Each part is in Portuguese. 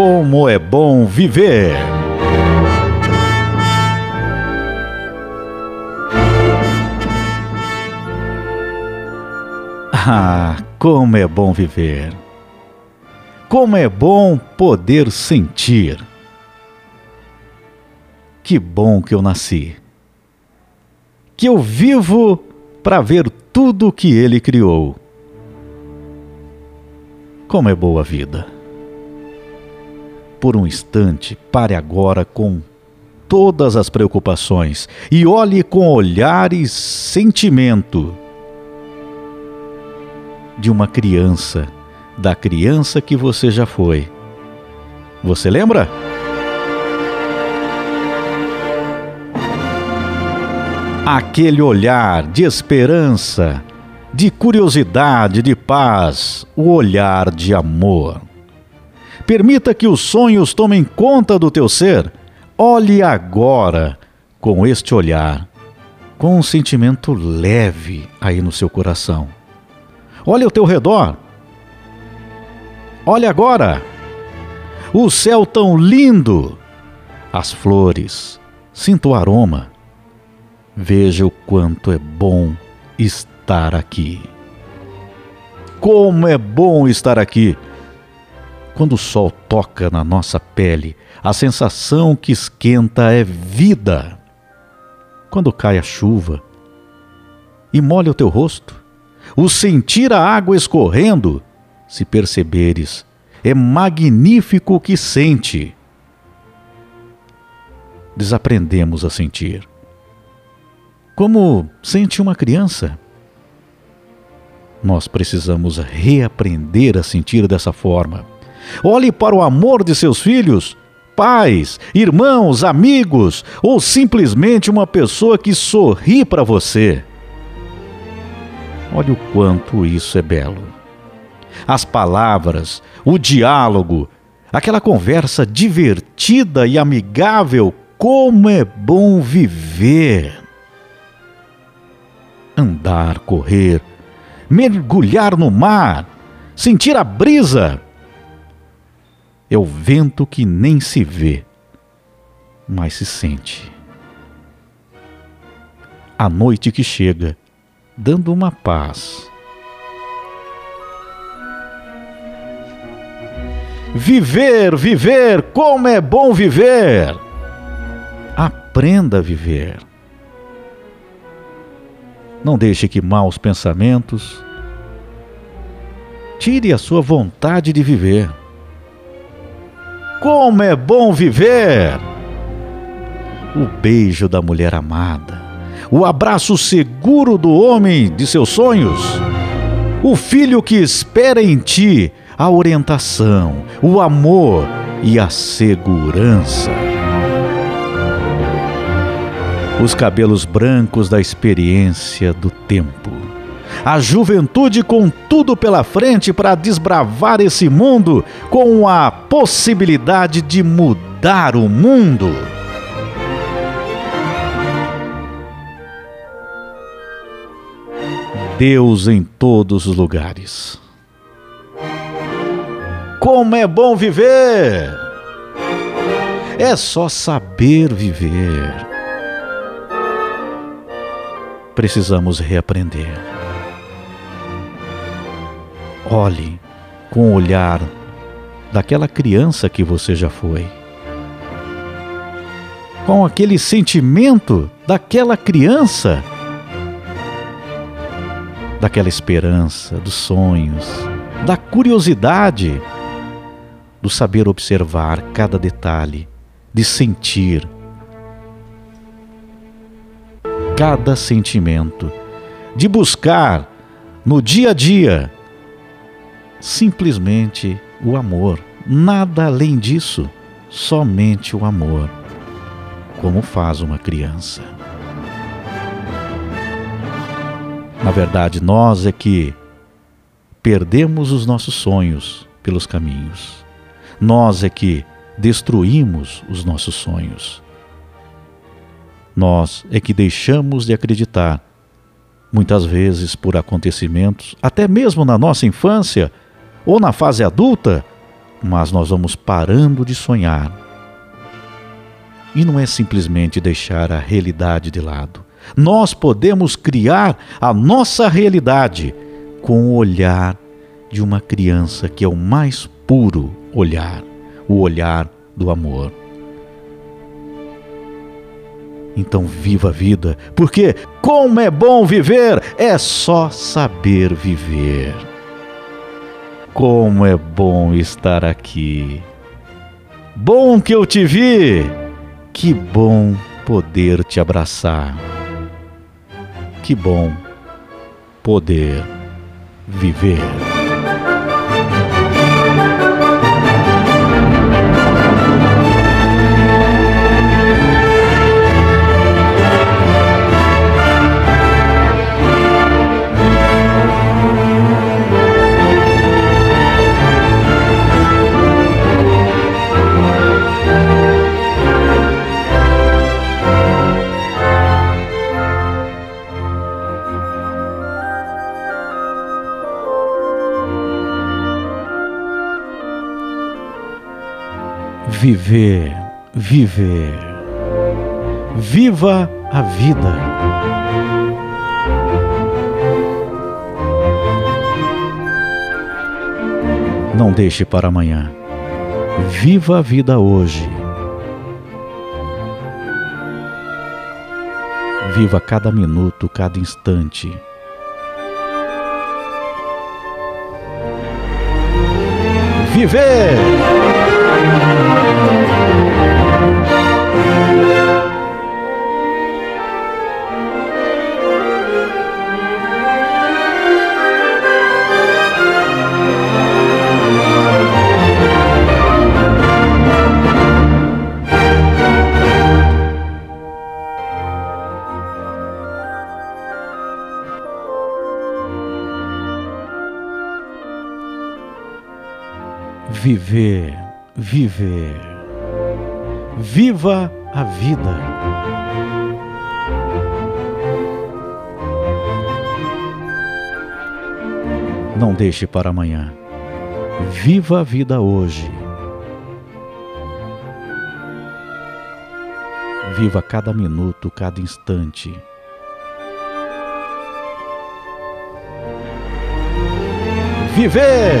como é bom viver. Ah, como é bom viver. Como é bom poder sentir. Que bom que eu nasci. Que eu vivo para ver tudo que ele criou. Como é boa a vida. Por um instante, pare agora com todas as preocupações e olhe com olhar e sentimento de uma criança, da criança que você já foi. Você lembra? Aquele olhar de esperança, de curiosidade, de paz, o olhar de amor. Permita que os sonhos tomem conta do teu ser. Olhe agora com este olhar, com um sentimento leve aí no seu coração. Olhe ao teu redor. Olhe agora. O céu tão lindo. As flores. Sinta o aroma. Veja o quanto é bom estar aqui. Como é bom estar aqui! Quando o sol toca na nossa pele, a sensação que esquenta é vida. Quando cai a chuva e molha o teu rosto, o sentir a água escorrendo, se perceberes, é magnífico o que sente. Desaprendemos a sentir. Como sente uma criança? Nós precisamos reaprender a sentir dessa forma Olhe para o amor de seus filhos, pais, irmãos, amigos ou simplesmente uma pessoa que sorri para você. Olhe o quanto isso é belo. As palavras, o diálogo, aquela conversa divertida e amigável, como é bom viver. Andar, correr, mergulhar no mar, sentir a brisa é o vento que nem se vê, mas se sente. A noite que chega, dando uma paz. Viver, viver, como é bom viver! Aprenda a viver. Não deixe que maus pensamentos tire a sua vontade de viver. Como é bom viver! O beijo da mulher amada, o abraço seguro do homem de seus sonhos, o filho que espera em ti a orientação, o amor e a segurança. Os cabelos brancos da experiência do tempo a juventude com tudo pela frente para desbravar esse mundo com a possibilidade de mudar o mundo. Deus em todos os lugares. Como é bom viver! É só saber viver. Precisamos reaprender. Olhe com o olhar daquela criança que você já foi. Com aquele sentimento daquela criança, daquela esperança, dos sonhos, da curiosidade, do saber observar cada detalhe, de sentir cada sentimento, de buscar no dia a dia simplesmente o amor. Nada além disso, somente o amor, como faz uma criança. Na verdade, nós é que perdemos os nossos sonhos pelos caminhos. Nós é que destruímos os nossos sonhos. Nós é que deixamos de acreditar, muitas vezes por acontecimentos, até mesmo na nossa infância, ou na fase adulta, mas nós vamos parando de sonhar. E não é simplesmente deixar a realidade de lado. Nós podemos criar a nossa realidade com o olhar de uma criança que é o mais puro olhar, o olhar do amor. Então viva a vida, porque como é bom viver, é só saber viver. Como é bom estar aqui. Bom que eu te vi. Que bom poder te abraçar. Que bom poder viver. Viver, viver. Viva a vida. Não deixe para amanhã. Viva a vida hoje. Viva cada minuto, cada instante. Viver! Viver, viver. Viva a vida. Não deixe para amanhã. Viva a vida hoje. Viva cada minuto, cada instante. Viver!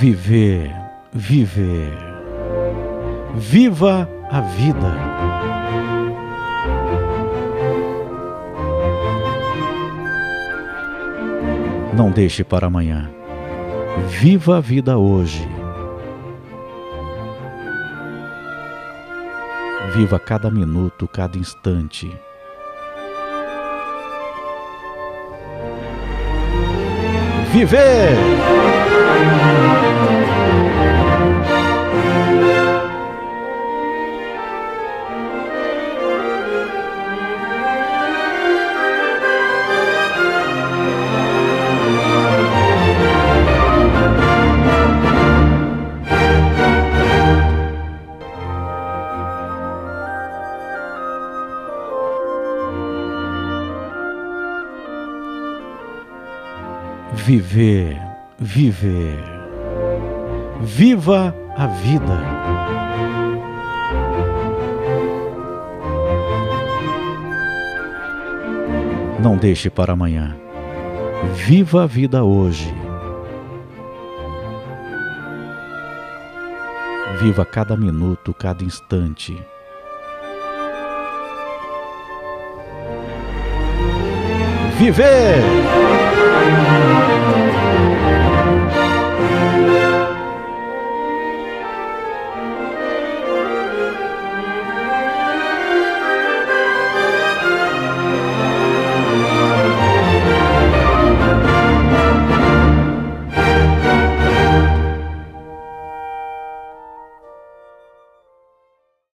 Viver, viver. Viva a vida. Não deixe para amanhã. Viva a vida hoje. Viva cada minuto, cada instante. Viver! Viver, viver. Viva a vida. Não deixe para amanhã. Viva a vida hoje. Viva cada minuto, cada instante. Viver!